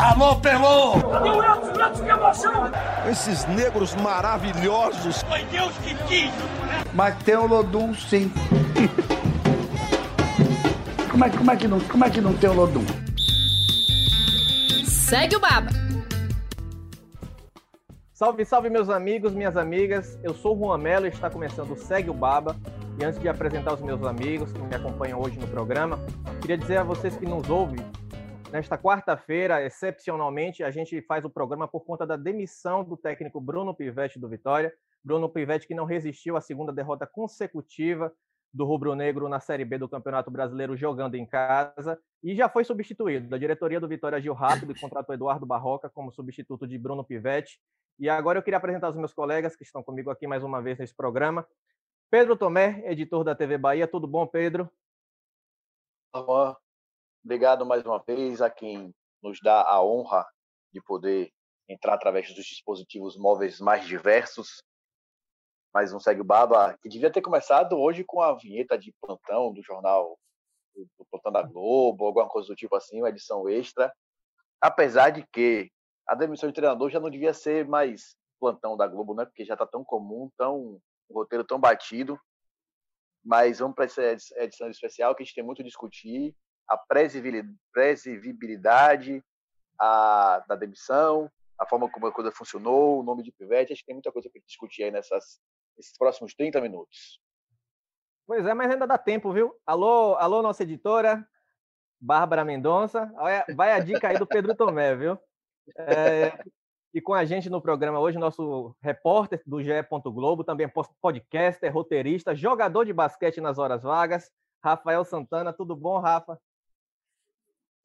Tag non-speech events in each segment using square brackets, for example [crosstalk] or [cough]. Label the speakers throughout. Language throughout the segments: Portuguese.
Speaker 1: Alô, Pelô!
Speaker 2: Cadê o Edson? Edson, que emoção!
Speaker 1: Esses negros maravilhosos.
Speaker 2: Foi Deus que quis!
Speaker 3: Mas tem o Lodum, sim. como, é, como, é que não, como é que não tem o Lodum?
Speaker 4: Segue o Baba!
Speaker 5: Salve, salve, meus amigos, minhas amigas. Eu sou o Juan Mello e está começando o Segue o Baba. E antes de apresentar os meus amigos que me acompanham hoje no programa, queria dizer a vocês que nos ouvem, nesta quarta-feira, excepcionalmente, a gente faz o programa por conta da demissão do técnico Bruno Pivetti do Vitória. Bruno Pivetti que não resistiu à segunda derrota consecutiva do Rubro Negro na Série B do Campeonato Brasileiro jogando em casa e já foi substituído. A diretoria do Vitória agiu rápido e contratou Eduardo Barroca como substituto de Bruno Pivetti. E agora eu queria apresentar os meus colegas que estão comigo aqui mais uma vez nesse programa. Pedro Tomé, editor da TV Bahia. Tudo bom, Pedro?
Speaker 6: Olá, obrigado mais uma vez a quem nos dá a honra de poder entrar através dos dispositivos móveis mais diversos. Mais um Segue o Baba, que devia ter começado hoje com a vinheta de plantão do jornal, do plantão da Globo, alguma coisa do tipo assim, uma edição extra. Apesar de que a demissão de treinador já não devia ser mais plantão da Globo, né? Porque já está tão comum, tão um roteiro tão batido. Mas vamos para essa edição especial que a gente tem muito a discutir a previsibilidade a, da demissão, a forma como a coisa funcionou, o nome de Pivete. Acho que tem muita coisa para discutir aí nessas, nesses próximos 30 minutos.
Speaker 5: Pois é, mas ainda dá tempo, viu? Alô, alô, nossa editora, Bárbara Mendonça. Vai a dica aí do Pedro Tomé, viu? É, e com a gente no programa hoje, nosso repórter do GE. Globo, também podcaster, roteirista, jogador de basquete nas horas vagas, Rafael Santana. Tudo bom, Rafa?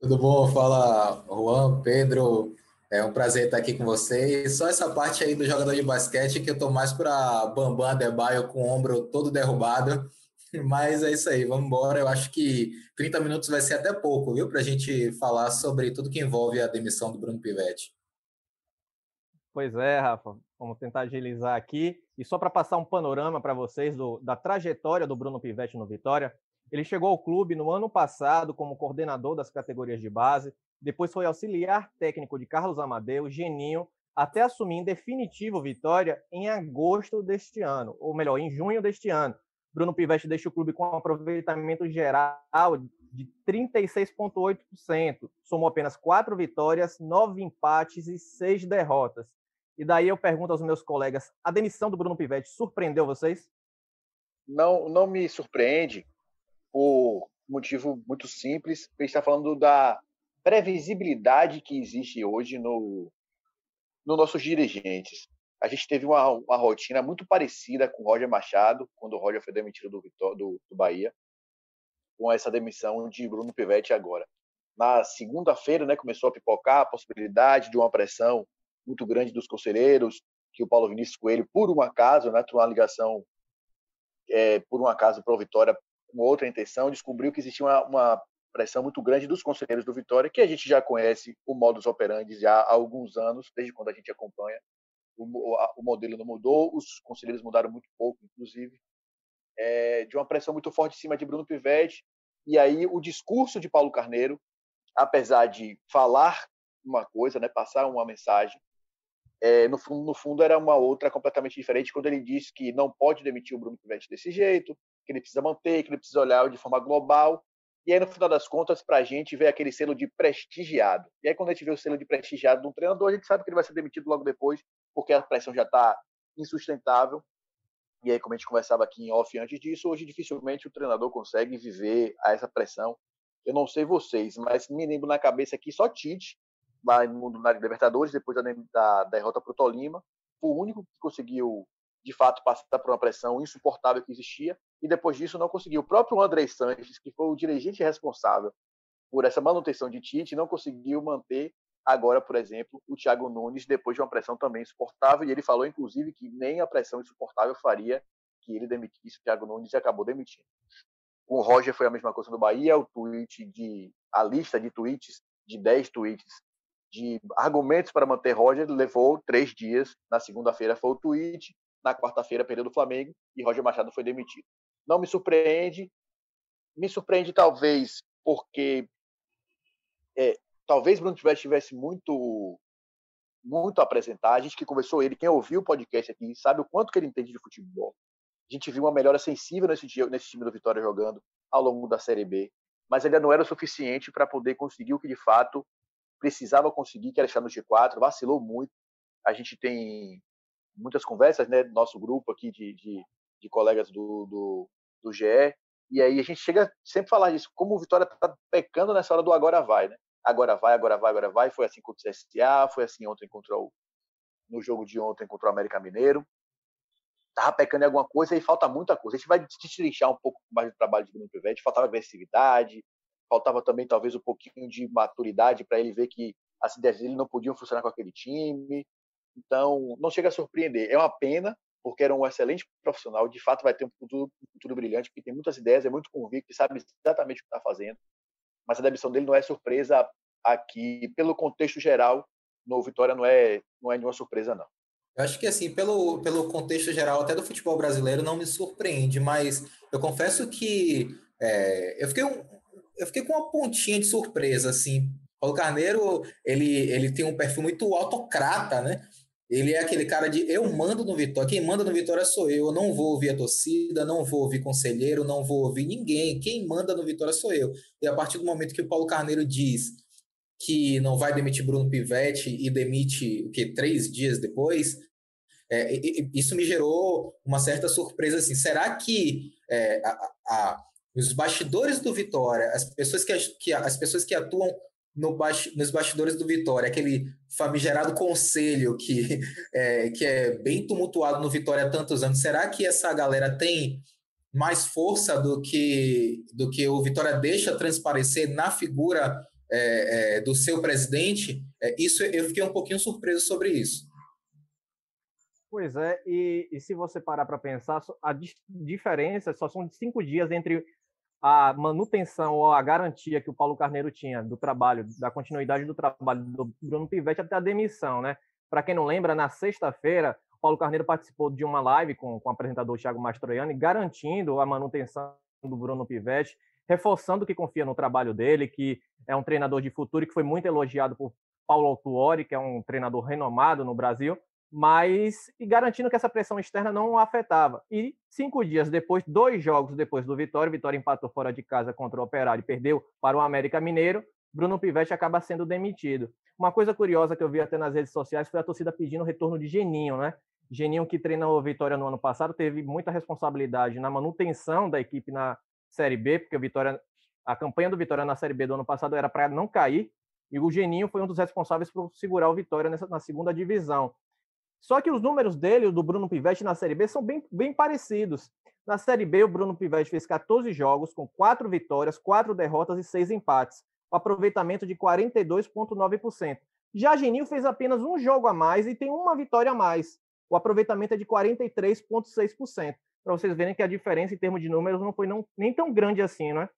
Speaker 7: Tudo bom? Fala, Juan, Pedro. É um prazer estar aqui com vocês. Só essa parte aí do jogador de basquete que eu tô mais para Bambam Adebayo com o ombro todo derrubado. [laughs] Mas é isso aí, vamos embora. Eu acho que 30 minutos vai ser até pouco, viu, para a gente falar sobre tudo que envolve a demissão do Bruno Pivetti.
Speaker 5: Pois é, Rafa, vamos tentar agilizar aqui. E só para passar um panorama para vocês do, da trajetória do Bruno Pivetti no Vitória, ele chegou ao clube no ano passado como coordenador das categorias de base, depois foi auxiliar técnico de Carlos Amadeu, Geninho, até assumir em definitivo Vitória em agosto deste ano, ou melhor, em junho deste ano. Bruno Pivetti deixa o clube com um aproveitamento geral de 36,8%. Somou apenas quatro vitórias, nove empates e seis derrotas. E daí eu pergunto aos meus colegas: a demissão do Bruno Pivetti surpreendeu vocês?
Speaker 6: Não, não me surpreende por motivo muito simples. Gente está falando da previsibilidade que existe hoje no, no nossos dirigentes a gente teve uma, uma rotina muito parecida com o Roger Machado, quando o Roger foi demitido do, do, do Bahia, com essa demissão de Bruno Pivetti agora. Na segunda-feira, né, começou a pipocar a possibilidade de uma pressão muito grande dos conselheiros, que o Paulo Vinícius Coelho, por um acaso, né, uma ligação é, por um acaso para o Vitória, com outra intenção, descobriu que existia uma, uma, pressão muito grande dos conselheiros do Vitória, que a gente já conhece o modus operandi já há alguns anos, desde quando a gente acompanha o, o modelo não mudou, os conselheiros mudaram muito pouco, inclusive, é, de uma pressão muito forte em cima de Bruno Pivetti. E aí o discurso de Paulo Carneiro, apesar de falar uma coisa, né, passar uma mensagem, é, no, fundo, no fundo era uma outra completamente diferente quando ele disse que não pode demitir o Bruno Pivetti desse jeito, que ele precisa manter, que ele precisa olhar de forma global. E aí, no final das contas, para a gente ver aquele selo de prestigiado. E aí, quando a gente vê o selo de prestigiado de um treinador, a gente sabe que ele vai ser demitido logo depois, porque a pressão já está insustentável. E aí, como a gente conversava aqui em off antes disso, hoje dificilmente o treinador consegue viver a essa pressão. Eu não sei vocês, mas me lembro na cabeça aqui só Tite, lá no mundo na Libertadores, depois da derrota para o Tolima, foi o único que conseguiu, de fato, passar por uma pressão insuportável que existia, e depois disso não conseguiu. O próprio André Sanches, que foi o dirigente responsável por essa manutenção de Tite, não conseguiu manter Agora, por exemplo, o Thiago Nunes, depois de uma pressão também insuportável, e ele falou, inclusive, que nem a pressão insuportável faria que ele demitisse o Thiago Nunes e acabou demitindo. Com o Roger foi a mesma coisa no Bahia, o tweet de a lista de tweets, de 10 tweets de argumentos para manter Roger levou três dias. Na segunda-feira foi o tweet, na quarta-feira perdeu do Flamengo e Roger Machado foi demitido. Não me surpreende, me surpreende talvez porque é, talvez Bruno Pivete tivesse muito muito a apresentar. A gente que conversou ele, quem ouviu o podcast aqui, sabe o quanto que ele entende de futebol. A gente viu uma melhora sensível nesse, dia, nesse time do Vitória jogando ao longo da Série B, mas ainda não era o suficiente para poder conseguir o que de fato precisava conseguir, que era estar no G4, vacilou muito. A gente tem muitas conversas, né, do nosso grupo aqui de, de, de colegas do, do, do GE, e aí a gente chega sempre a falar disso, como o Vitória está pecando nessa hora do agora vai, né? Agora vai, agora vai, agora vai. Foi assim contra o CSA, foi assim ontem contra o, no jogo de ontem contra o América Mineiro. Tava pecando em alguma coisa e falta muita coisa. A gente vai destrinchar um pouco mais do trabalho de Bruno Pivete. Faltava agressividade, faltava também talvez um pouquinho de maturidade para ele ver que as ideias dele não podiam funcionar com aquele time. Então, não chega a surpreender. É uma pena, porque era um excelente profissional, de fato vai ter um futuro, um futuro brilhante, porque tem muitas ideias, é muito convicto sabe exatamente o que está fazendo. Mas a demissão dele não é surpresa aqui, pelo contexto geral, no Vitória não é, não é nenhuma surpresa, não.
Speaker 7: Eu acho que, assim, pelo, pelo contexto geral, até do futebol brasileiro, não me surpreende, mas eu confesso que é, eu, fiquei um, eu fiquei com uma pontinha de surpresa, assim. Paulo Carneiro, ele, ele tem um perfil muito autocrata, né? Ele é aquele cara de eu mando no Vitória, quem manda no Vitória sou eu, eu não vou ouvir a torcida, não vou ouvir conselheiro, não vou ouvir ninguém, quem manda no Vitória sou eu. E a partir do momento que o Paulo Carneiro diz que não vai demitir Bruno Pivetti e demite o que três dias depois, é, isso me gerou uma certa surpresa assim. Será que é, a, a, os bastidores do Vitória, as pessoas que, que as pessoas que atuam no nos bastidores do Vitória, aquele famigerado conselho que é, que é bem tumultuado no Vitória há tantos anos. Será que essa galera tem mais força do que, do que o Vitória deixa transparecer na figura é, é, do seu presidente? É, isso eu fiquei um pouquinho surpreso sobre isso.
Speaker 5: Pois é, e, e se você parar para pensar, a diferença só são de cinco dias entre a manutenção ou a garantia que o Paulo Carneiro tinha do trabalho, da continuidade do trabalho do Bruno Pivetti até a demissão, né? Para quem não lembra, na sexta-feira, Paulo Carneiro participou de uma live com, com o apresentador Thiago Mastroianni, garantindo a manutenção do Bruno Pivetti, reforçando que confia no trabalho dele, que é um treinador de futuro e que foi muito elogiado por Paulo Autuori, que é um treinador renomado no Brasil, mas e garantindo que essa pressão externa não o afetava. E cinco dias depois, dois jogos depois do Vitória, Vitória empatou fora de casa contra o Operário e perdeu para o América Mineiro, Bruno Pivetti acaba sendo demitido. Uma coisa curiosa que eu vi até nas redes sociais foi a torcida pedindo o retorno de Geninho, né? Geninho, que treinou o Vitória no ano passado, teve muita responsabilidade na manutenção da equipe na Série B, porque o Vitória, a campanha do Vitória na Série B do ano passado era para não cair, e o Geninho foi um dos responsáveis por segurar o Vitória nessa, na segunda divisão. Só que os números dele, do Bruno Pivetti na Série B, são bem, bem parecidos. Na Série B, o Bruno Pivetti fez 14 jogos, com 4 vitórias, 4 derrotas e 6 empates, com aproveitamento de 42,9%. Já Geninho fez apenas um jogo a mais e tem uma vitória a mais. O aproveitamento é de 43,6%. Para vocês verem que a diferença em termos de números não foi não, nem tão grande assim, não é?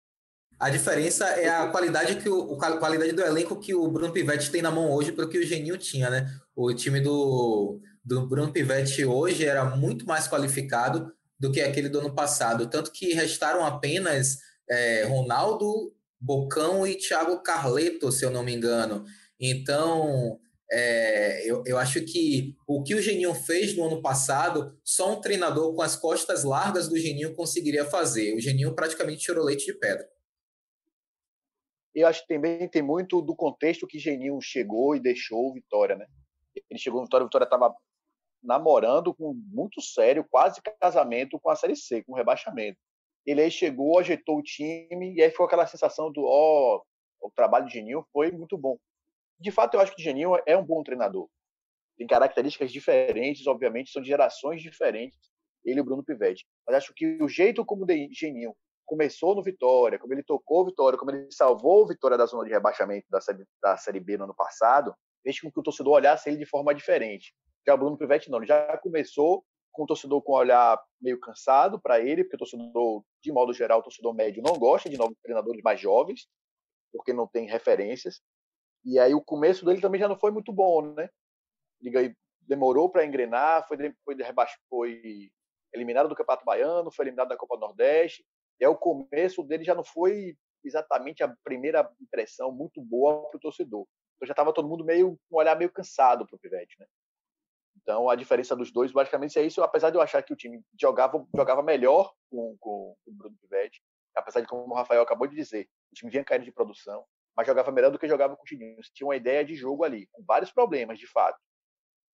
Speaker 7: A diferença é a qualidade que o, a qualidade do elenco que o Bruno Pivetti tem na mão hoje para o que o Geninho tinha, né? O time do, do Bruno Pivetti hoje era muito mais qualificado do que aquele do ano passado. Tanto que restaram apenas é, Ronaldo, Bocão e Thiago Carleto, se eu não me engano. Então, é, eu, eu acho que o que o Geninho fez no ano passado, só um treinador com as costas largas do Geninho conseguiria fazer. O Geninho praticamente tirou leite de pedra.
Speaker 6: Eu acho que também tem muito do contexto que Geninho chegou e deixou Vitória, né? Ele chegou no Vitória, o Vitória estava namorando com muito sério, quase casamento com a Série C, com rebaixamento. Ele aí chegou, ajeitou o time e aí ficou aquela sensação do ó, oh, o trabalho de Geninho foi muito bom. De fato, eu acho que o Geninho é um bom treinador. Tem características diferentes, obviamente, são de gerações diferentes, ele e o Bruno Pivetti. Mas acho que o jeito como o Geninho começou no Vitória, como ele tocou o Vitória, como ele salvou o Vitória da zona de rebaixamento da série, da série B no ano passado, fez com que o torcedor olhasse ele de forma diferente. Já o Bruno Pivetti não, ele já começou com o torcedor com um olhar meio cansado para ele, porque o torcedor, de modo geral, o torcedor médio não gosta de novos treinadores mais jovens, porque não tem referências. E aí o começo dele também já não foi muito bom, né? Ele demorou para engrenar, foi, foi, foi eliminado do Campeonato Baiano, foi eliminado da Copa do Nordeste. E aí o começo dele já não foi exatamente a primeira impressão muito boa para o torcedor. Então já estava todo mundo meio com um olhar meio cansado para o Pivete, né? Então a diferença dos dois basicamente é isso. Apesar de eu achar que o time jogava jogava melhor com, com, com o Bruno Pivete, apesar de como o Rafael acabou de dizer, o time vinha caindo de produção, mas jogava melhor do que jogava com o Tininho. Tinha uma ideia de jogo ali, com vários problemas de fato,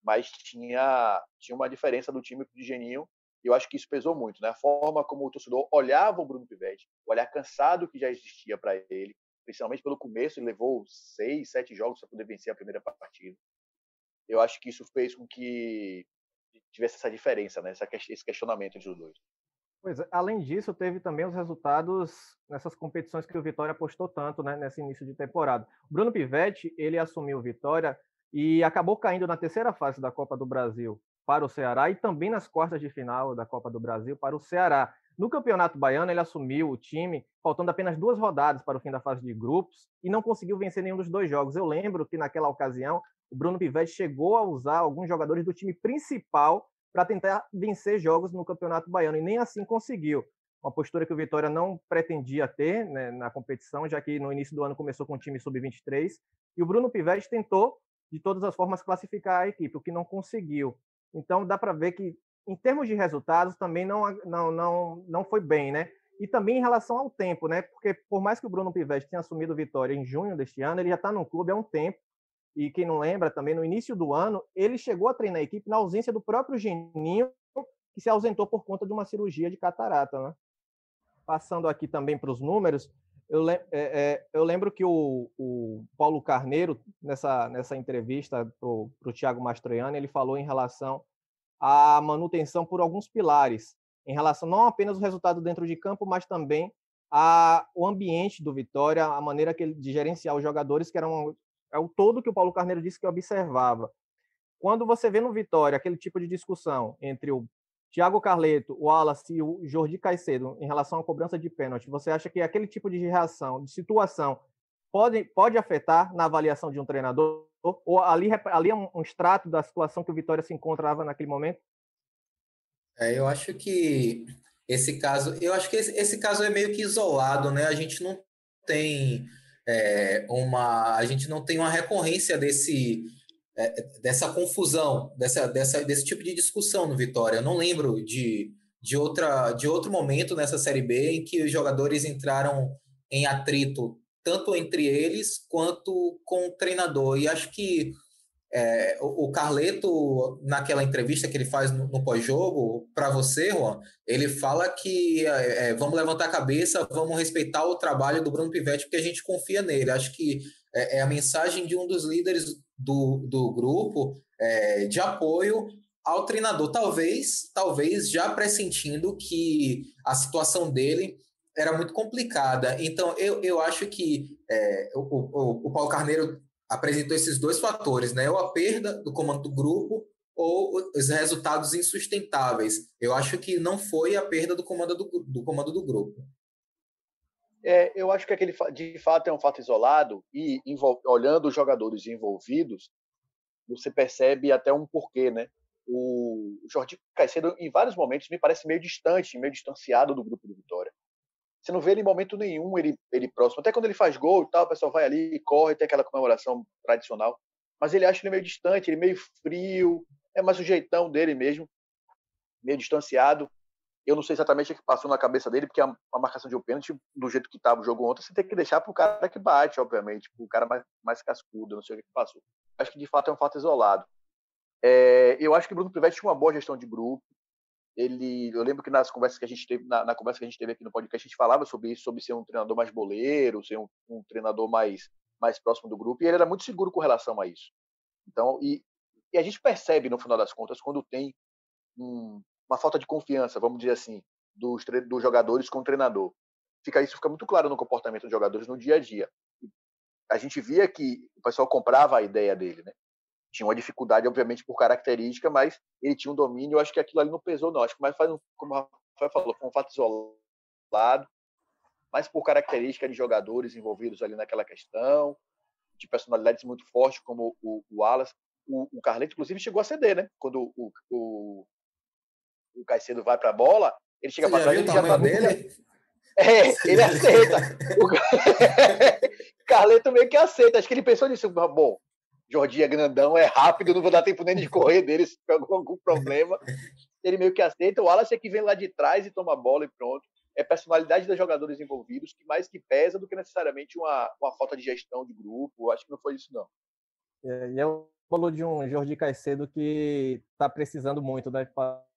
Speaker 6: mas tinha tinha uma diferença do time pro Geninho e eu acho que isso pesou muito, né? A forma como o torcedor olhava o Bruno Pivetti, o olhar cansado que já existia para ele, principalmente pelo começo, ele levou seis, sete jogos para poder vencer a primeira partida. Eu acho que isso fez com que tivesse essa diferença, né? Esse questionamento entre os dois.
Speaker 5: Pois é, além disso, teve também os resultados nessas competições que o Vitória apostou tanto, né, nesse início de temporada. Bruno Pivetti, ele assumiu o Vitória e acabou caindo na terceira fase da Copa do Brasil para o Ceará e também nas quartas de final da Copa do Brasil para o Ceará. No Campeonato Baiano, ele assumiu o time, faltando apenas duas rodadas para o fim da fase de grupos, e não conseguiu vencer nenhum dos dois jogos. Eu lembro que naquela ocasião, o Bruno Pivetti chegou a usar alguns jogadores do time principal para tentar vencer jogos no Campeonato Baiano, e nem assim conseguiu. Uma postura que o Vitória não pretendia ter né, na competição, já que no início do ano começou com o time sub-23, e o Bruno Pivetti tentou, de todas as formas, classificar a equipe, o que não conseguiu. Então dá para ver que em termos de resultados também não, não, não, não foi bem, né? E também em relação ao tempo, né? Porque por mais que o Bruno Pivetti tenha assumido Vitória em junho deste ano, ele já está no clube há um tempo. E quem não lembra, também no início do ano, ele chegou a treinar a equipe na ausência do próprio Geninho, que se ausentou por conta de uma cirurgia de catarata, né? Passando aqui também para os números, eu, é, é, eu, lembro que o, o, Paulo Carneiro, nessa, nessa entrevista para o Thiago Mastroianni, ele falou em relação à manutenção por alguns pilares, em relação não apenas ao resultado dentro de campo, mas também a, o ambiente do Vitória, a maneira que ele, de gerenciar os jogadores, que era um, é o todo que o Paulo Carneiro disse que observava. Quando você vê no Vitória aquele tipo de discussão entre o Thiago Carleto, o Wallace e o Jordi Caicedo em relação à cobrança de pênalti, você acha que aquele tipo de reação, de situação, pode, pode afetar na avaliação de um treinador? Ou ali, ali é um extrato da situação que o Vitória se encontrava naquele momento?
Speaker 7: É, eu acho que esse caso, eu acho que esse, esse caso é meio que isolado, né? A gente não tem é, uma, a gente não tem uma recorrência desse é, dessa confusão, dessa, dessa, desse tipo de discussão no Vitória. Eu não lembro de, de, outra, de outro momento nessa Série B em que os jogadores entraram em atrito, tanto entre eles quanto com o treinador. E acho que é, o, o Carleto, naquela entrevista que ele faz no, no pós-jogo, para você, Juan, ele fala que é, é, vamos levantar a cabeça, vamos respeitar o trabalho do Bruno Pivetti, porque a gente confia nele. Acho que é, é a mensagem de um dos líderes do, do grupo é, de apoio ao treinador, talvez, talvez já pressentindo que a situação dele era muito complicada. Então, eu, eu acho que é, o, o, o Paulo Carneiro apresentou esses dois fatores, né? Ou a perda do comando do grupo ou os resultados insustentáveis. Eu acho que não foi a perda do comando do, do comando do grupo.
Speaker 6: É, eu acho que aquele de fato é um fato isolado e olhando os jogadores envolvidos, você percebe até um porquê, né? O Jordi Caicedo, em vários momentos, me parece meio distante, meio distanciado do grupo do Vitória. Você não vê ele em momento nenhum ele, ele próximo. Até quando ele faz gol e tal, o pessoal vai ali, corre, tem aquela comemoração tradicional. Mas ele acha ele meio distante, ele meio frio, é mais o jeitão dele mesmo, meio distanciado. Eu não sei exatamente o que passou na cabeça dele, porque a, a marcação de um pênalti, do jeito que estava o jogo ontem, você tem que deixar para o cara que bate, obviamente, o cara mais, mais cascudo, não sei o que passou. Acho que de fato é um fato isolado. É, eu acho que Bruno Pivetti tinha uma boa gestão de grupo. Ele, eu lembro que nas conversas que a gente teve, na, na, conversa que a gente teve aqui no podcast, a gente falava sobre isso, sobre ser um treinador mais boleiro, ser um, um treinador mais, mais próximo do grupo, e ele era muito seguro com relação a isso. Então, e, e a gente percebe, no final das contas, quando tem um, uma falta de confiança, vamos dizer assim, dos, dos jogadores com o treinador. Fica isso fica muito claro no comportamento dos jogadores no dia a dia. A gente via que o pessoal comprava a ideia dele, né? Tinha uma dificuldade, obviamente, por característica, mas ele tinha um domínio. Eu acho que aquilo ali não pesou, não. Acho que mais faz, um, como o Rafael falou, foi um fato isolado, mas por característica de jogadores envolvidos ali naquela questão, de personalidades muito fortes, como o, o Wallace. O, o Carleto, inclusive, chegou a ceder, né? Quando o, o, o Caicedo vai para a bola, ele chega para trás e já tá
Speaker 7: dele?
Speaker 6: É, ele aceita. O [laughs] Carleto meio que aceita. Acho que ele pensou nisso. Bom, Jordi é grandão, é rápido, não vou dar tempo nem de correr dele se tiver algum problema. Ele meio que aceita. O Wallace é que vem lá de trás e toma a bola e pronto. É personalidade dos jogadores envolvidos que mais que pesa do que necessariamente uma, uma falta de gestão de grupo. Acho que não foi isso, não.
Speaker 5: É, e é o falou de um Jordi Caicedo que está precisando muito, né?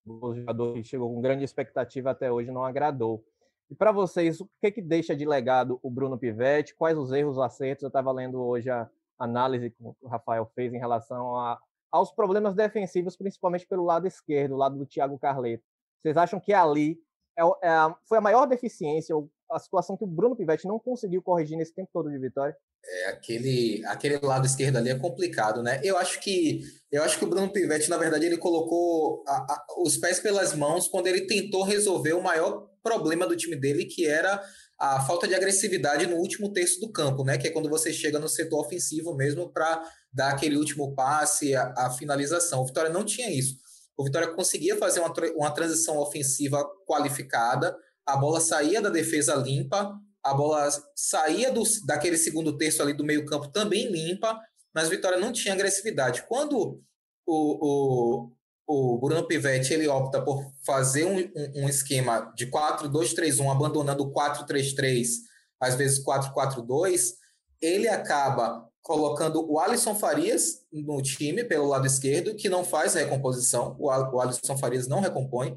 Speaker 5: O jogador que chegou com grande expectativa até hoje não agradou. E para vocês, o que, que deixa de legado o Bruno Pivetti? Quais os erros, os acertos? Eu estava lendo hoje a análise que o Rafael fez em relação a, aos problemas defensivos, principalmente pelo lado esquerdo, lado do Thiago Carleto. Vocês acham que ali é, é, foi a maior deficiência, a situação que o Bruno Pivetti não conseguiu corrigir nesse tempo todo de vitória?
Speaker 7: É, aquele, aquele lado esquerdo ali é complicado, né? Eu acho que eu acho que o Bruno Pivetti, na verdade, ele colocou a, a, os pés pelas mãos quando ele tentou resolver o maior problema do time dele, que era a falta de agressividade no último terço do campo, né? Que é quando você chega no setor ofensivo mesmo para dar aquele último passe, a, a, finalização. O Vitória não tinha isso. O Vitória conseguia fazer uma, uma transição ofensiva qualificada, a bola saía da defesa limpa, a bola saía do, daquele segundo terço ali do meio-campo também limpa, mas o Vitória não tinha agressividade. Quando o, o, o Bruno Pivetti ele opta por fazer um, um, um esquema de 4-2-3-1, abandonando o 4-3-3, às vezes 4-4-2, ele acaba colocando o Alisson Farias no time pelo lado esquerdo, que não faz a recomposição, o, o Alisson Farias não recompõe,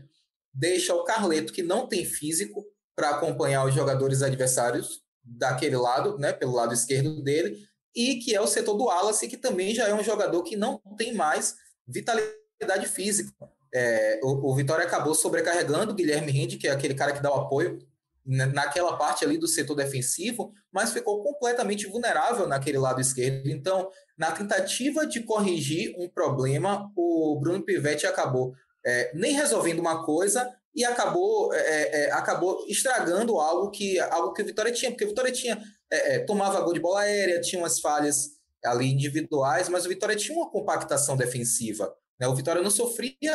Speaker 7: deixa o Carleto, que não tem físico, para acompanhar os jogadores adversários daquele lado, né, pelo lado esquerdo dele, e que é o setor do Wallace, que também já é um jogador que não tem mais vitalidade física. É, o, o, Vitória acabou sobrecarregando o Guilherme Rinde, que é aquele cara que dá o apoio naquela parte ali do setor defensivo, mas ficou completamente vulnerável naquele lado esquerdo. Então, na tentativa de corrigir um problema, o Bruno Pivetti acabou é, nem resolvendo uma coisa e acabou, é, é, é, acabou estragando algo que, algo que o Vitória tinha, porque o Vitória tinha, é, tomava gol de bola aérea, tinha umas falhas ali individuais, mas o Vitória tinha uma compactação defensiva. Né? O Vitória não sofria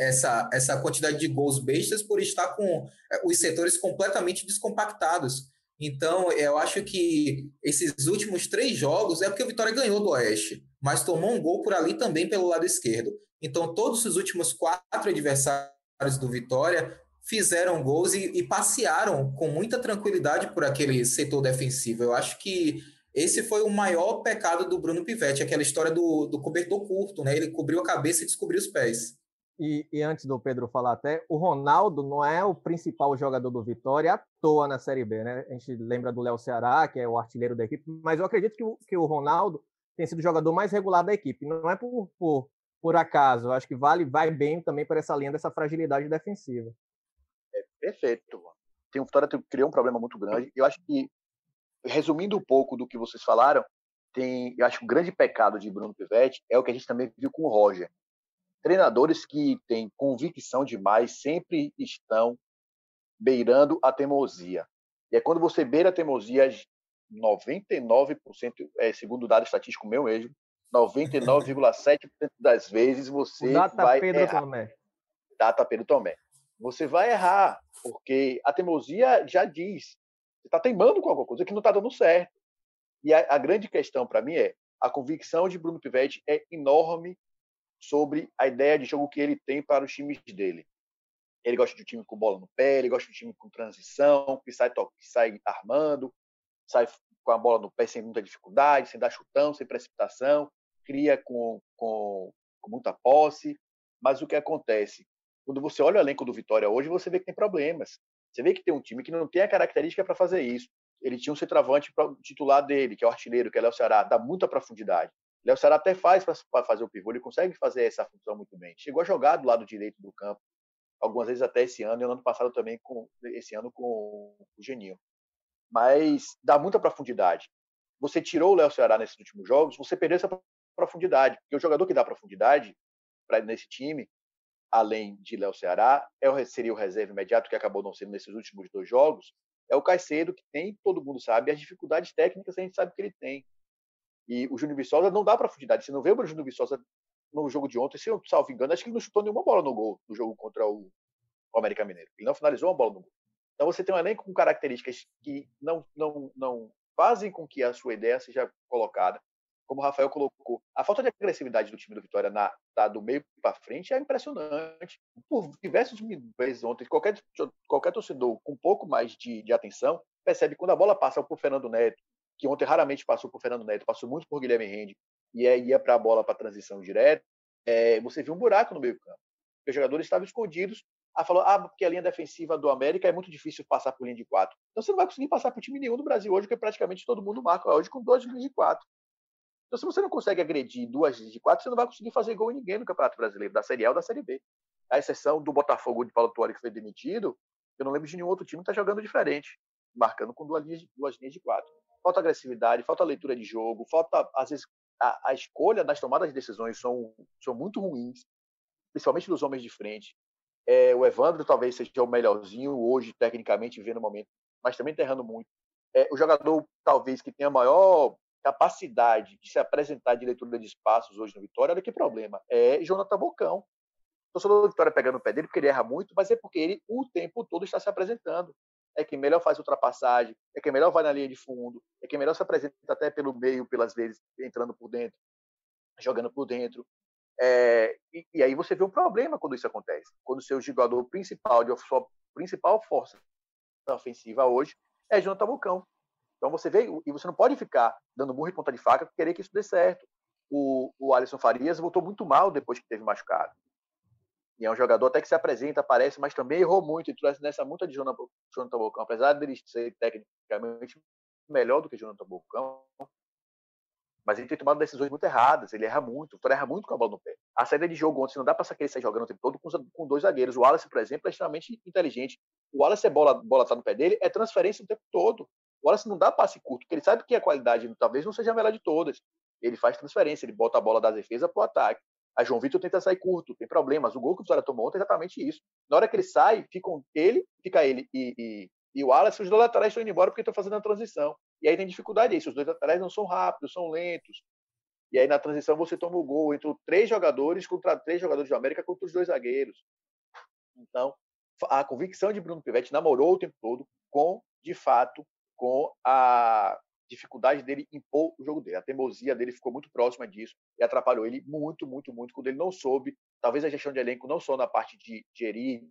Speaker 7: essa, essa quantidade de gols bestas por estar com os setores completamente descompactados. Então, eu acho que esses últimos três jogos é porque o Vitória ganhou do Oeste, mas tomou um gol por ali também pelo lado esquerdo. Então, todos os últimos quatro adversários do Vitória fizeram gols e, e, passearam com muita tranquilidade por aquele setor defensivo. Eu acho que esse foi o maior pecado do Bruno Pivetti, aquela história do, do cobertor curto, né? Ele cobriu a cabeça e descobriu os pés.
Speaker 5: E, e, antes do Pedro falar até, o Ronaldo não é o principal jogador do Vitória à toa na Série B, né? A gente lembra do Léo Ceará, que é o artilheiro da equipe, mas eu acredito que o, que o Ronaldo tem sido o jogador mais regular da equipe. Não é por, por por acaso. Eu acho que vale, vai bem também para essa linha dessa fragilidade defensiva.
Speaker 6: É, perfeito. Tem um Vitória criou um problema muito grande. Eu acho que, resumindo um pouco do que vocês falaram, tem, eu acho que o grande pecado de Bruno Pivetti é o que a gente também viu com o Roger. Treinadores que têm convicção demais sempre estão beirando a teimosia. E é quando você beira a teimosia, 99%, é, segundo o dado estatístico meu mesmo, 99,7% das vezes você data vai Pedro errar. Tomé. Data Pedro Tomé. Você vai errar, porque a teimosia já diz. Você está teimando com alguma coisa que não está dando certo. E a, a grande questão para mim é a convicção de Bruno Pivetti é enorme sobre a ideia de jogo que ele tem para os times dele. Ele gosta de um time com bola no pé, ele gosta de um time com transição, que sai, que sai armando, sai com a bola no pé sem muita dificuldade, sem dar chutão, sem precipitação cria com, com, com muita posse, mas o que acontece? Quando você olha o elenco do Vitória hoje, você vê que tem problemas. Você vê que tem um time que não tem a característica para fazer isso. Ele tinha um centroavante titular dele, que é o artilheiro, que é o Léo Ceará, dá muita profundidade. Léo Ceará até faz para fazer o pivô, ele consegue fazer essa função muito bem. Chegou a jogar do lado direito do campo, algumas vezes até esse ano, e no ano passado também, com, esse ano com o Geninho. Mas dá muita profundidade. Você tirou o Léo Ceará nesses últimos jogos, você perdeu essa profundidade, porque o jogador que dá profundidade para nesse time, além de Léo Ceará, é seria o reserva imediato que acabou não sendo nesses últimos dois jogos, é o Caicedo, que tem, todo mundo sabe, as dificuldades técnicas a gente sabe que ele tem. E o Júnior Viçosa não dá profundidade. Você não vê o Júnior Viçosa no jogo de ontem, se eu salvo engano, acho que ele não chutou nenhuma bola no gol no jogo contra o, o América Mineiro. Ele não finalizou uma bola no gol. Então você tem um elenco com características que não, não, não fazem com que a sua ideia seja colocada. Como o Rafael colocou, a falta de agressividade do time do Vitória na, tá, do meio para frente é impressionante. Por diversos vezes ontem, qualquer, qualquer torcedor com um pouco mais de, de atenção percebe quando a bola passa por Fernando Neto, que ontem raramente passou por Fernando Neto, passou muito por Guilherme Rende, e aí ia para a bola para transição direta, é, você viu um buraco no meio campo. Os jogadores estavam escondidos. Ah, falou, ah, porque a linha defensiva do América é muito difícil passar por linha de quatro. Então você não vai conseguir passar por time nenhum do Brasil hoje, porque praticamente todo mundo marca hoje com duas linhas de quatro. Então, se você não consegue agredir duas de quatro, você não vai conseguir fazer gol em ninguém no Campeonato Brasileiro, da Série A ou da Série B. A exceção do Botafogo de Paulo Tuori, que foi demitido, eu não lembro de nenhum outro time que está jogando diferente, marcando com duas linhas, de, duas linhas de quatro. Falta agressividade, falta leitura de jogo, falta, às vezes, a, a escolha das tomadas de decisões são, são muito ruins, principalmente dos homens de frente. É, o Evandro talvez seja o melhorzinho hoje, tecnicamente, vendo o momento, mas também está errando muito. É, o jogador, talvez, que tenha maior capacidade de se apresentar de leitura de espaços hoje no Vitória, olha que problema. É Jonathan Bocão. O torcedor do Vitória pegando o pé dele porque ele erra muito, mas é porque ele o tempo todo está se apresentando. É quem melhor faz ultrapassagem, é quem melhor vai na linha de fundo, é quem melhor se apresenta até pelo meio, pelas vezes, entrando por dentro, jogando por dentro. É, e, e, aí você vê um problema quando isso acontece. Quando o seu jogador principal, de sua principal força ofensiva hoje, é Jonathan Bocão. Então você vê, e você não pode ficar dando burro e ponta de faca querer que isso dê certo. O, o Alisson Farias voltou muito mal depois que teve machucado. E é um jogador até que se apresenta, aparece, mas também errou muito. E trouxe nessa multa de Jonathan, Bocão, apesar dele ser tecnicamente melhor do que Jonathan Bocão, mas ele tem tomado decisões muito erradas, ele erra muito, o erra muito com a bola no pé. A saída de jogo ontem, não dá para sair jogando o tempo todo com, dois zagueiros. O Wallace, por exemplo, é extremamente inteligente. O Wallace, a bola, bola tá no pé dele, é transferência o tempo todo. O Wallace não dá passe curto, porque ele sabe que a qualidade talvez não seja a melhor de todas. Ele faz transferência, ele bota a bola da defesa para o ataque. A João Vitor tenta sair curto, tem problemas. O gol que o Vitória tomou ontem é exatamente isso. Na hora que ele sai, ficam ele, fica ele e, e, e o Wallace, os dois laterais estão indo embora porque estão fazendo a transição. E aí tem dificuldade isso. Os dois laterais não são rápidos, são lentos. E aí na transição você toma o gol entre três jogadores contra três jogadores de América contra os dois zagueiros. Então, a convicção de Bruno Pivetti namorou o tempo todo com, de fato, com a dificuldade dele impor o jogo dele. A teimosia dele ficou muito próxima disso e atrapalhou ele muito, muito, muito quando ele não soube, talvez a gestão de elenco não só na parte de gerir,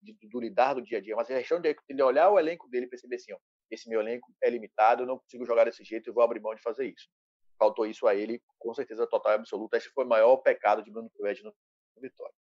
Speaker 6: de, do lidar do dia a dia, mas a gestão de ele olhar o elenco dele e perceber assim, ó, esse meu elenco é limitado, eu não consigo jogar desse jeito, eu vou abrir mão de fazer isso faltou isso a ele, com certeza total e absoluta. Esse foi o maior pecado de Bruno Pivetti no, Vitória.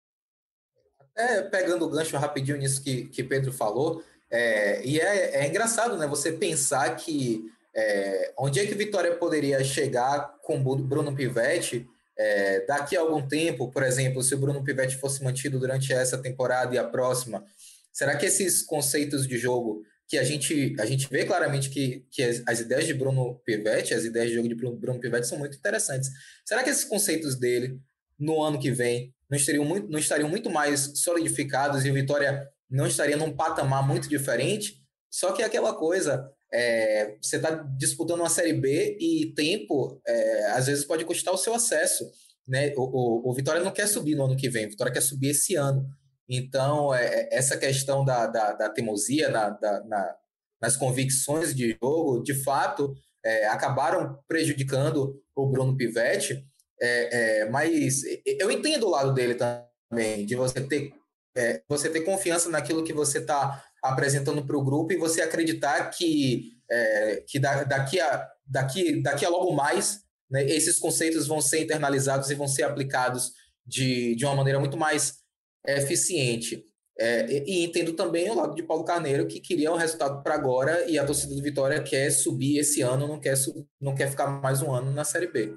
Speaker 7: É, pegando o gancho rapidinho nisso que, que Pedro falou, é, e é, é engraçado, né? Você pensar que é, onde é que Vitória poderia chegar com Bruno Pivetti é, daqui a algum tempo, por exemplo, se o Bruno Pivetti fosse mantido durante essa temporada e a próxima, será que esses conceitos de jogo que a gente, a gente vê claramente que, que as, as, ideias de Bruno Pivetti, as ideias de jogo de Bruno Pivetti são muito interessantes. Será que esses conceitos dele, no ano que vem, não estariam muito, não estariam muito mais solidificados e o Vitória não estaria num patamar muito diferente? Só que é aquela coisa, é, você está disputando uma Série B e tempo, é, às vezes, pode custar o seu acesso. Né? O, o, o Vitória não quer subir no ano que vem, o Vitória quer subir esse ano. Então, é, é, essa questão da, da, da teimosia na, da, na, nas convicções de jogo, de fato, é, acabaram prejudicando o Bruno Pivetti. É, mas eu entendo o lado dele também, de você ter, é, você ter confiança naquilo que você está apresentando para o grupo e você acreditar que, é, que daqui, a, daqui, daqui a logo mais né, esses conceitos vão ser internalizados e vão ser aplicados de, de uma maneira muito mais eficiente. É, e, entendo também o lado de Paulo Carneiro, que queria um resultado para agora e a torcida do Vitória quer subir esse ano, não quer, não quer ficar mais um ano na Série B.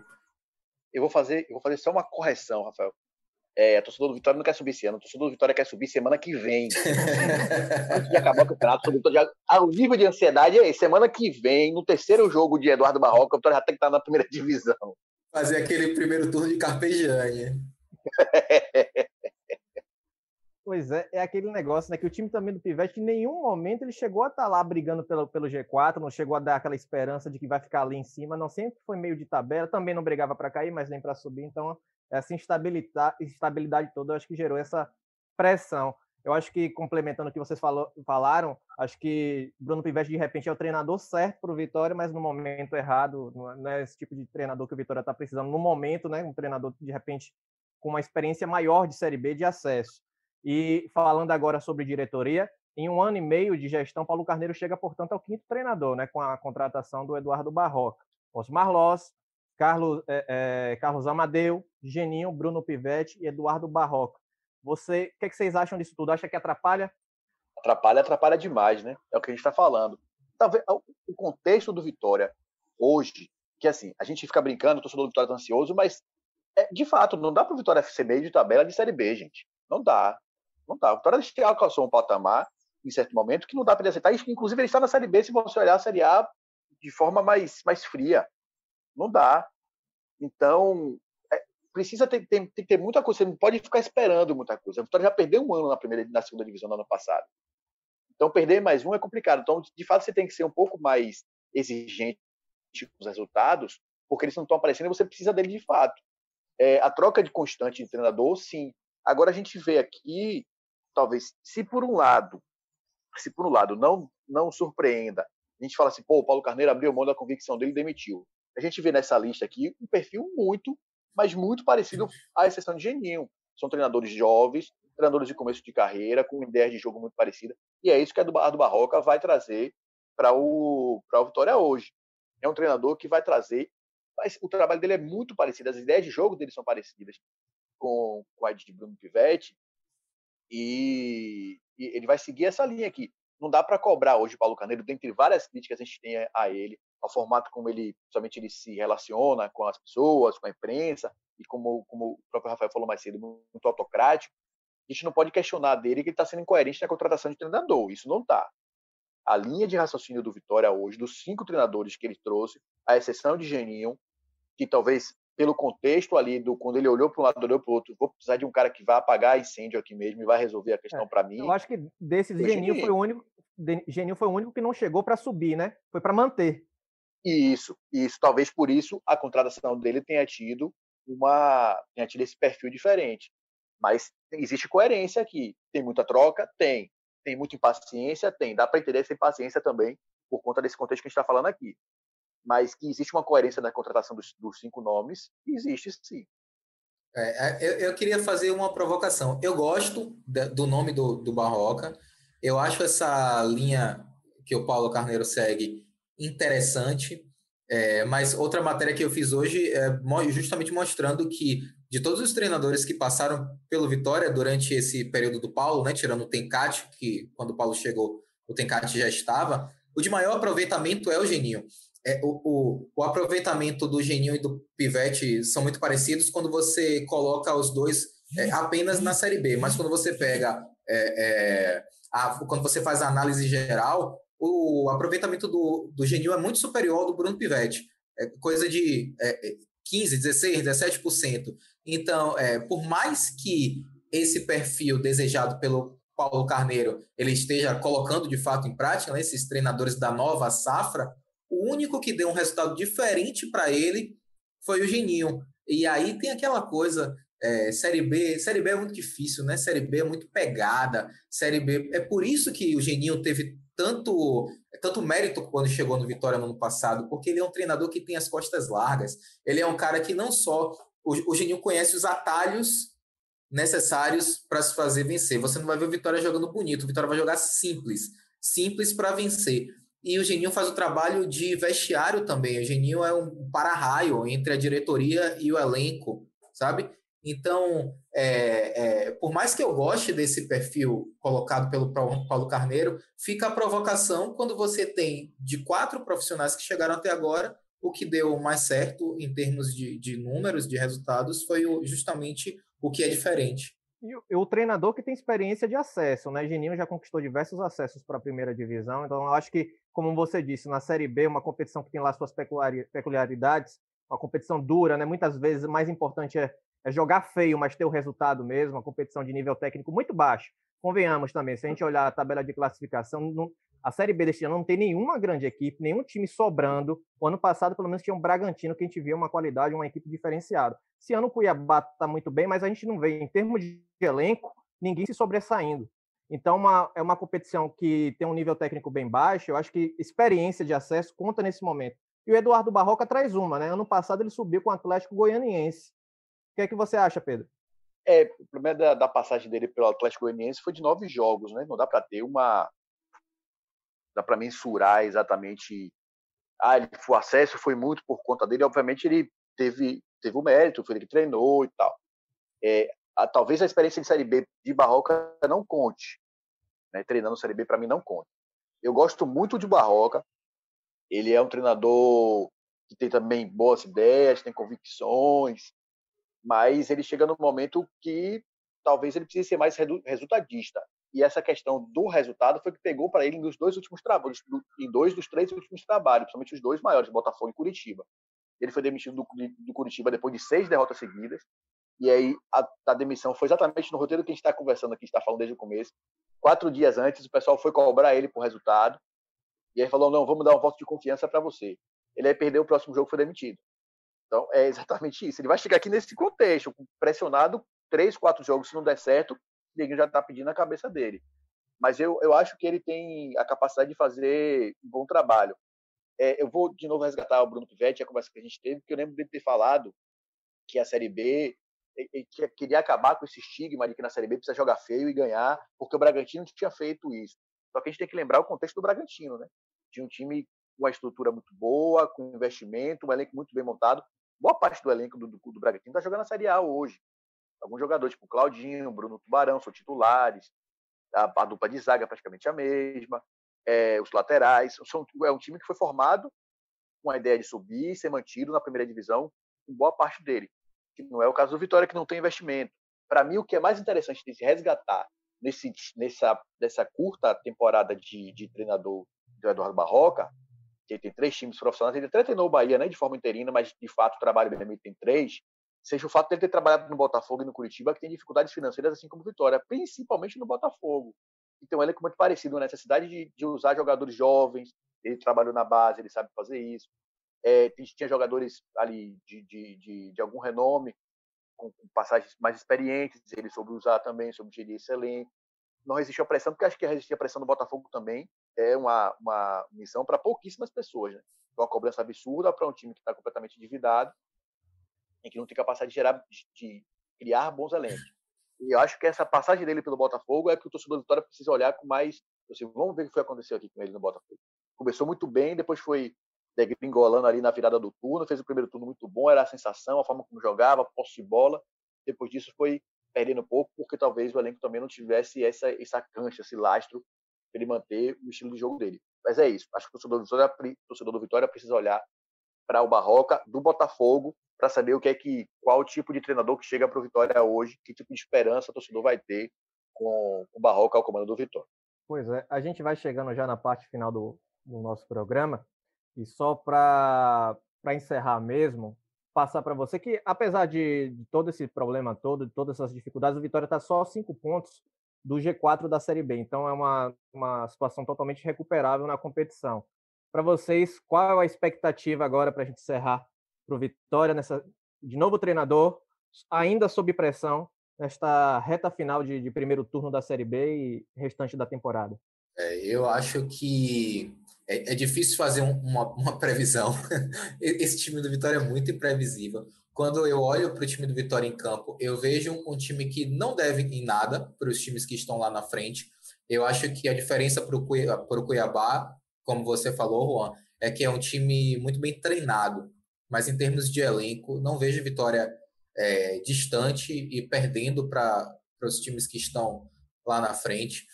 Speaker 6: Eu vou fazer, eu vou fazer só uma correção, Rafael. É, a torcida do Vitória não quer subir esse ano, a torcida do Vitória quer subir semana que vem. Antes de acabar o campeonato, já, ah, o nível de ansiedade é esse. Semana que vem, no terceiro jogo de Eduardo Barroca, o Vitória já tem que estar na primeira divisão.
Speaker 7: Fazer aquele primeiro turno de Carpegiani.
Speaker 5: Pois é, é aquele negócio, né? Que o time também do Pivete, em nenhum momento ele chegou a estar tá lá brigando pelo, pelo G4, não chegou a dar aquela esperança de que vai ficar ali em cima, não sempre foi meio de tabela, também não brigava para cair, mas nem para subir, então essa instabilidade, toda eu acho que gerou essa pressão. Eu acho que, complementando o que vocês falou, falaram, acho que Bruno Pivete, de repente, é o treinador certo para o Vitória, mas no momento errado. Não é esse tipo de treinador que o Vitória está precisando no momento, né? Um treinador, de repente, com uma experiência maior de Série B de acesso. E falando agora sobre diretoria, em um ano e meio de gestão, Paulo Carneiro chega, portanto, ao quinto treinador, né? Com a contratação do Eduardo Barroca. Osmar Loss, Carlos, é, é, Carlos Amadeu, Geninho, Bruno Pivete e Eduardo Barroca. Você, o que, é que vocês acham disso tudo? Acha que atrapalha?
Speaker 6: Atrapalha, atrapalha demais, né? É o que a gente está falando. Talvez o contexto do Vitória hoje, que assim, a gente fica brincando, o torcedor do Vitória está ansioso, mas é, de fato, não dá para o Vitória ser meio de tabela de Série B, gente. Não dá. Não dá. O Vitória alcançou um patamar, em certo momento, que não dá para ele aceitar. Inclusive, ele está na Série B, se você olhar a Série A de forma mais, mais fria. Não dá. Então, precisa ter, ter, ter, ter muita coisa, você não pode ficar esperando muita coisa. A Vitória já perdeu um ano na primeira na segunda divisão no ano passado. Então perder mais um é complicado. Então, de fato, você tem que ser um pouco mais exigente com os resultados, porque eles não estão aparecendo e você precisa dele de fato. É, a troca de constante de treinador, sim. Agora a gente vê aqui, talvez, se por um lado, se por um lado não não surpreenda, a gente fala assim, pô, o Paulo Carneiro abriu mão da convicção dele e demitiu. A gente vê nessa lista aqui um perfil muito mas muito parecido à exceção de Geninho. São treinadores jovens, treinadores de começo de carreira, com ideias de jogo muito parecidas, e é isso que a do, do Barroca vai trazer para o, o Vitória hoje. É um treinador que vai trazer, mas o trabalho dele é muito parecido, as ideias de jogo dele são parecidas com, com a de Bruno Pivetti, e, e ele vai seguir essa linha aqui. Não dá para cobrar hoje o Paulo Carneiro, dentre várias críticas que a gente tem a ele, ao formato como ele, somente ele se relaciona com as pessoas, com a imprensa, e como, como o próprio Rafael falou mais cedo, muito autocrático, a gente não pode questionar dele que ele está sendo incoerente na contratação de treinador. Isso não está. A linha de raciocínio do Vitória hoje, dos cinco treinadores que ele trouxe, a exceção de Geninho, que talvez pelo contexto ali do quando ele olhou para um lado olhou para o outro, vou precisar de um cara que vai apagar incêndio aqui mesmo e vai resolver a questão é, para mim.
Speaker 5: Eu acho que desses Geninho foi o único, Geninho foi o único que não chegou para subir, né? Foi para manter.
Speaker 6: E isso, isso, talvez por isso a contratação dele tenha tido uma tenha tido esse perfil diferente. Mas existe coerência aqui. Tem muita troca? Tem. Tem muita impaciência? Tem. Dá para entender essa impaciência também por conta desse contexto que a gente está falando aqui. Mas que existe uma coerência na contratação dos, dos cinco nomes, existe sim.
Speaker 7: É, é eu, eu, queria fazer uma provocação. Eu gosto do nome do, do Barroca. Eu acho essa linha que o Paulo Carneiro segue interessante. É, mas outra matéria que eu fiz hoje é justamente mostrando que de todos os treinadores que passaram pelo Vitória durante esse período do Paulo, né, tirando o Tencate, que quando o Paulo chegou, o Tencate já estava, o de maior aproveitamento é o Geninho. É, o, o, o, aproveitamento do Geninho e do Pivete são muito parecidos quando você coloca os dois é, apenas na Série B, mas quando você pega, é, é a, quando você faz a análise geral, o aproveitamento do, do Genil é muito superior ao do Bruno Pivetti. É coisa de é, 15, 16, 17%. Então, é, por mais que esse perfil desejado pelo Paulo Carneiro ele esteja colocando de fato em prática, né, esses treinadores da nova safra, o único que deu um resultado diferente para ele foi o Geninho. E aí tem aquela coisa, é, Série B, Série B é muito difícil, né? Série B é muito pegada, Série B. É por isso que o Geninho teve tanto tanto mérito quando chegou no Vitória no ano passado, porque ele é um treinador que tem as costas largas. Ele é um cara que não só o, o Geninho conhece os atalhos necessários para se fazer vencer. Você não vai ver o Vitória jogando bonito, o Vitória vai jogar simples, simples para vencer. E o Geninho faz o trabalho de vestiário também. O Geninho é um para-raio entre a diretoria e o elenco, sabe? Então, é, é, por mais que eu goste desse perfil colocado pelo Paulo Carneiro, fica a provocação quando você tem de quatro profissionais que chegaram até agora, o que deu mais certo em termos de, de números, de resultados, foi o, justamente o que é diferente.
Speaker 5: E o, o, treinador que tem experiência de acesso, né? Geninho já conquistou diversos acessos para a primeira divisão, então eu acho que, como você disse, na Série B, uma competição que tem lá suas peculiaridades, uma competição dura, né? Muitas vezes mais importante é é jogar feio, mas ter o resultado mesmo, uma competição de nível técnico muito baixo. Convenhamos também, se a gente olhar a tabela de classificação, não, a Série B deste ano não tem nenhuma grande equipe, nenhum time sobrando. O ano passado, pelo menos, tinha um Bragantino que a gente via uma qualidade, uma equipe diferenciada. Esse ano o Cuiabá está muito bem, mas a gente não vê, em termos de elenco, ninguém se sobressaindo. Então, uma, é uma competição que tem um nível técnico bem baixo. Eu acho que experiência de acesso conta nesse momento. E o Eduardo Barroca traz uma, né? Ano passado ele subiu com o Atlético Goianiense. O que é que você acha, Pedro?
Speaker 6: É, o problema da, da passagem dele pelo Atlético Goianiense foi de nove jogos, né? Não dá para ter uma. Dá para mensurar exatamente. Ah, ele, o acesso foi muito por conta dele. Obviamente ele teve, teve o mérito, foi ele que treinou e tal. É, a, talvez a experiência de Série B de Barroca não conte. Né? Treinando Série B, para mim, não conta. Eu gosto muito de Barroca. Ele é um treinador que tem também boas ideias, tem convicções, mas ele chega num momento que talvez ele precise ser mais resultadista. E essa questão do resultado foi que pegou para ele nos dois últimos trabalhos, em dois dos três últimos trabalhos, principalmente os dois maiores, Botafogo e Curitiba. Ele foi demitido do, do Curitiba depois de seis derrotas seguidas. E aí a, a, demissão foi exatamente no roteiro que a gente está conversando aqui, está falando desde o começo. Quatro dias antes, o pessoal foi cobrar ele por resultado. E aí falou: não, vamos dar um voto de confiança para você. Ele aí perdeu o próximo jogo, foi demitido. Então é exatamente isso. Ele vai chegar aqui nesse contexto, pressionado três, quatro jogos, se não der certo, ninguém já está pedindo a cabeça dele. Mas eu, eu acho que ele tem a capacidade de fazer um bom trabalho. É, eu vou de novo resgatar o Bruno Pivetti, a conversa que a gente teve, porque eu lembro dele ter falado que a Série B ele queria acabar com esse estigma de que na Série B precisa jogar feio e ganhar, porque o Bragantino tinha feito isso. Só que a gente tem que lembrar o contexto do Bragantino, né? Tinha um time com uma estrutura muito boa, com investimento, um elenco muito bem montado. Boa parte do elenco do, do, do Bragantino está jogando na Série A hoje. Alguns jogadores, tipo Claudinho, Bruno Tubarão, são titulares. A, a dupla de zaga é praticamente a mesma. É, os laterais. São, é um time que foi formado com a ideia de subir e ser mantido na primeira divisão, com boa parte dele que não é o caso do Vitória, que não tem investimento. Para mim, o que é mais interessante de se resgatar nesse, nessa, nessa curta temporada de, de treinador do Eduardo Barroca, que tem três times profissionais, ele até treinou o Bahia né, de forma interina, mas de fato o trabalho dele tem três, seja o fato de ele ter trabalhado no Botafogo e no Curitiba, que tem dificuldades financeiras, assim como Vitória, principalmente no Botafogo. Então ele é muito parecido, a necessidade de, de usar jogadores jovens, ele trabalhou na base, ele sabe fazer isso. É, tinha jogadores ali de, de, de, de algum renome, com, com, passagens mais experientes, ele soube usar também, soube gerir excelente. Não resistiu à pressão, porque acho que resistir à pressão do Botafogo também é uma, uma missão para pouquíssimas pessoas. Né? Então, uma cobrança absurda para um time que está completamente endividado e que não tem capacidade de, gerar, de criar bons elencos. E eu acho que essa passagem dele pelo Botafogo é que o torcedor do Vitória precisa olhar com mais. Assim, vamos ver o que foi acontecer aqui com ele no Botafogo. Começou muito bem, depois foi degringolando ali na virada do turno, fez o primeiro turno muito bom, era a sensação, a forma como jogava, posse de bola. Depois disso foi perdendo um pouco, porque talvez o elenco também não tivesse essa, essa cancha, esse lastro, para ele manter o estilo de jogo dele. Mas é isso. Acho que o torcedor do Vitória, torcedor do Vitória precisa olhar para o Barroca do Botafogo para saber o que é que qual tipo de treinador que chega para o Vitória hoje, que tipo de esperança o torcedor vai ter com o Barroca ao comando do Vitória.
Speaker 5: Pois é, a gente vai chegando já na parte final do, do nosso programa. E só para encerrar mesmo, passar para você que, apesar de, de, todo esse problema todo, de todas essas dificuldades, o Vitória está só cinco pontos do G4 da Série B. Então, é uma, uma situação totalmente recuperável na competição. Para vocês, qual é a expectativa agora para a gente encerrar para o Vitória, nessa, de novo treinador, ainda sob pressão, nesta reta final de, de primeiro turno da Série B e restante da temporada?
Speaker 7: É, eu acho que é, é difícil fazer um, uma, uma previsão. [laughs] Esse time do Vitória é muito imprevisível. Quando eu olho para o time do Vitória em campo, eu vejo um time que não deve em nada para os times que estão lá na frente. Eu acho que a diferença para o Cuiabá, como você falou, Juan, é que é um time muito bem treinado. Mas em termos de elenco, não vejo Vitória é, distante e perdendo para os times que estão lá na frente.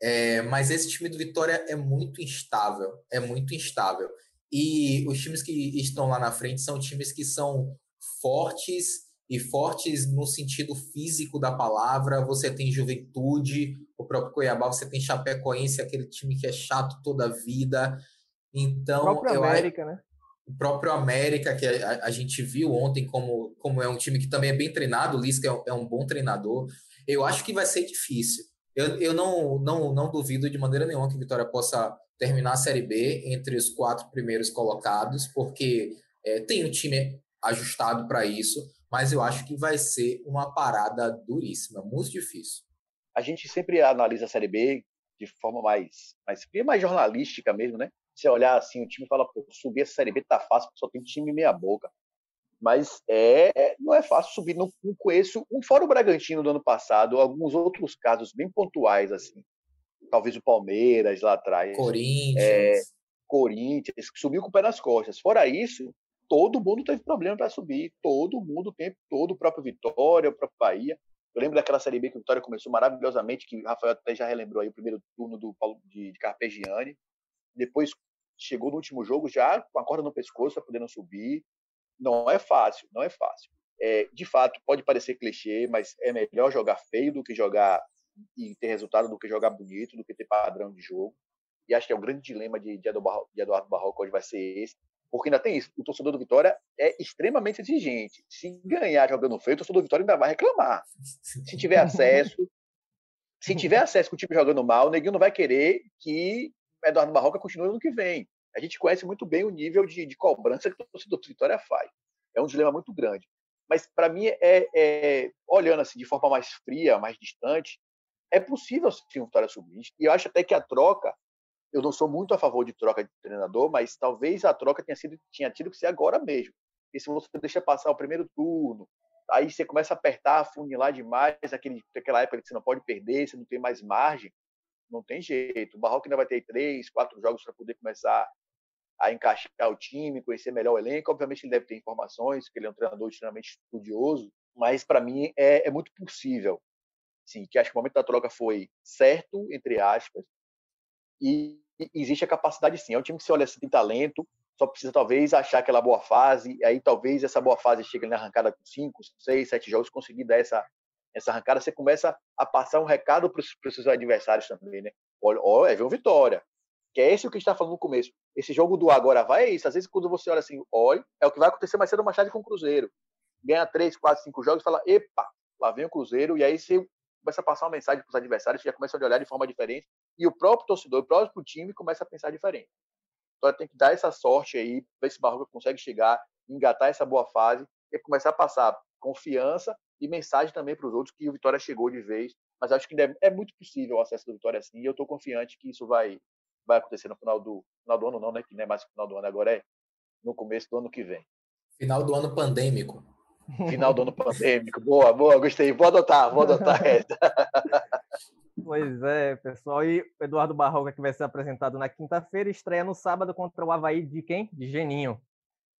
Speaker 7: É, mas esse time do Vitória é muito instável, é muito instável. E os times que estão lá na frente são times que são fortes e fortes no sentido físico da palavra. Você tem Juventude, o próprio Cuiabá, você tem Chapecoense, aquele time que é chato toda a vida. Então,
Speaker 5: o próprio América, né?
Speaker 7: O próprio América, que a, a, gente viu ontem como, como é um time que também é bem treinado, o Lisca é, é um bom treinador. Eu acho que vai ser difícil. Eu, eu não, não, não duvido de maneira nenhuma que Vitória possa terminar a Série B entre os quatro primeiros colocados, porque é, tem um time ajustado para isso, mas eu acho que vai ser uma parada duríssima, muito difícil.
Speaker 6: a gente sempre analisa a Série B de forma mais, mais, mais jornalística mesmo, né? Você olhar assim, o time fala, pô, subir essa Série B tá fácil, só tem time meia boca. Mas é, não é fácil subir. Não, não conheço, um fora o Bragantino do ano passado, alguns outros casos bem pontuais, assim. Talvez o Palmeiras lá atrás.
Speaker 7: Corinthians.
Speaker 6: É, Corinthians, que subiu com o pé nas costas. Fora isso, todo mundo teve problema para subir. Todo mundo, o tempo todo, o próprio Vitória, o próprio Bahia. Eu lembro daquela Série B que o Vitória começou maravilhosamente, que o Rafael até já relembrou aí o primeiro turno do Paulo de, de Carpegiani. Depois chegou no último jogo já com a corda no pescoço para poder não subir. Não é fácil, não é fácil. É, de fato, pode parecer clichê, mas é melhor jogar feio do que jogar e ter resultado do que jogar bonito, do que ter padrão de jogo. E acho que é o grande dilema de, de Eduardo Barroco hoje vai ser esse. Porque ainda tem isso. O torcedor do Vitória é extremamente exigente. Se ganhar jogando feio, o torcedor do Vitória ainda vai reclamar. Se tiver acesso, se tiver acesso com o time jogando mal, o Neguinho não vai querer que Eduardo Barroca continue no que vem. A gente conhece muito bem o nível de, de cobrança que o torcedor do Vitória faz. É um dilema muito grande. Mas, para mim, é, é, olhando assim de forma mais fria, mais distante, é possível sim o Vitória subir. E eu acho até que a troca eu não sou muito a favor de troca de treinador, mas talvez a troca tenha sido tinha tido que ser agora mesmo. E se você deixa passar o primeiro turno, aí você começa a apertar, afunilar demais, aquele, aquela época que você não pode perder, você não tem mais margem, não tem jeito. O Barroco ainda vai ter três, quatro jogos para poder começar a encaixar o time, conhecer melhor o elenco. Obviamente ele deve ter informações, porque ele é um treinador extremamente estudioso, mas para mim é, é muito possível. Sim, que acho que o momento da troca foi certo, entre aspas, e existe a capacidade sim. É um time que se olha assim, tem talento, só precisa talvez achar aquela boa fase, e aí talvez essa boa fase chegue na arrancada com 5, 6, 7 jogos, conseguir dar essa, essa arrancada, você começa a passar um recado para os seus adversários também, né? Olha, olha é ver uma vitória. Que é esse o que a gente está falando no começo. Esse jogo do agora vai é isso. Às vezes, quando você olha assim, olha, é o que vai acontecer mais cedo ou mais tarde com o Cruzeiro. Ganha 3, 4, 5 jogos e fala, epa, lá vem o Cruzeiro, e aí você começa a passar uma mensagem para os adversários, já começa a olhar de forma diferente, e o próprio torcedor, o próprio time começa a pensar diferente. Então tem que dar essa sorte aí, ver se o Barroca consegue chegar, engatar essa boa fase, e começar a passar confiança e mensagem também para os outros que o Vitória chegou de vez. Mas acho que é muito possível o acesso do Vitória assim, e eu estou confiante que isso vai, vai acontecer no final do, final do ano, não, né? Que não é mais no final do ano, agora é no começo do ano que vem.
Speaker 7: Final do ano pandêmico.
Speaker 6: Final do ano pandêmico. Boa, boa, gostei. Vou adotar, vou adotar [laughs] essa.
Speaker 5: Pois é, pessoal. E o Eduardo Barroca, que vai ser apresentado na quinta-feira, estreia no sábado contra o Havaí de quem? De Geninho.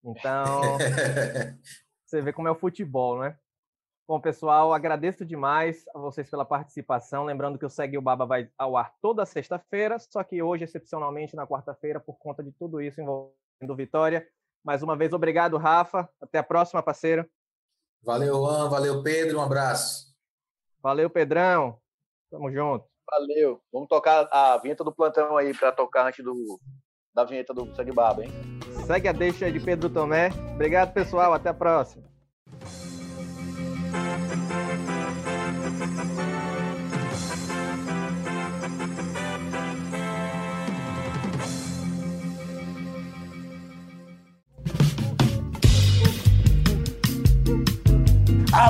Speaker 5: Então, [laughs] você vê como é o futebol, né? Bom, pessoal, agradeço demais a vocês pela participação. Lembrando que o Segue o Baba vai ao ar toda sexta-feira, só que hoje, excepcionalmente, na quarta-feira, por conta de tudo isso envolvendo Vitória. Mais uma vez, obrigado, Rafa. Até a próxima, parceiro.
Speaker 7: Valeu, Juan. Valeu, Pedro. Um abraço.
Speaker 5: Valeu, Pedrão. Tamo junto.
Speaker 6: Valeu. Vamos tocar a vinheta do plantão aí para tocar antes do, da vinheta do Segue Baba, hein?
Speaker 5: Segue a deixa de Pedro Tomé. Obrigado, pessoal. Até a próxima.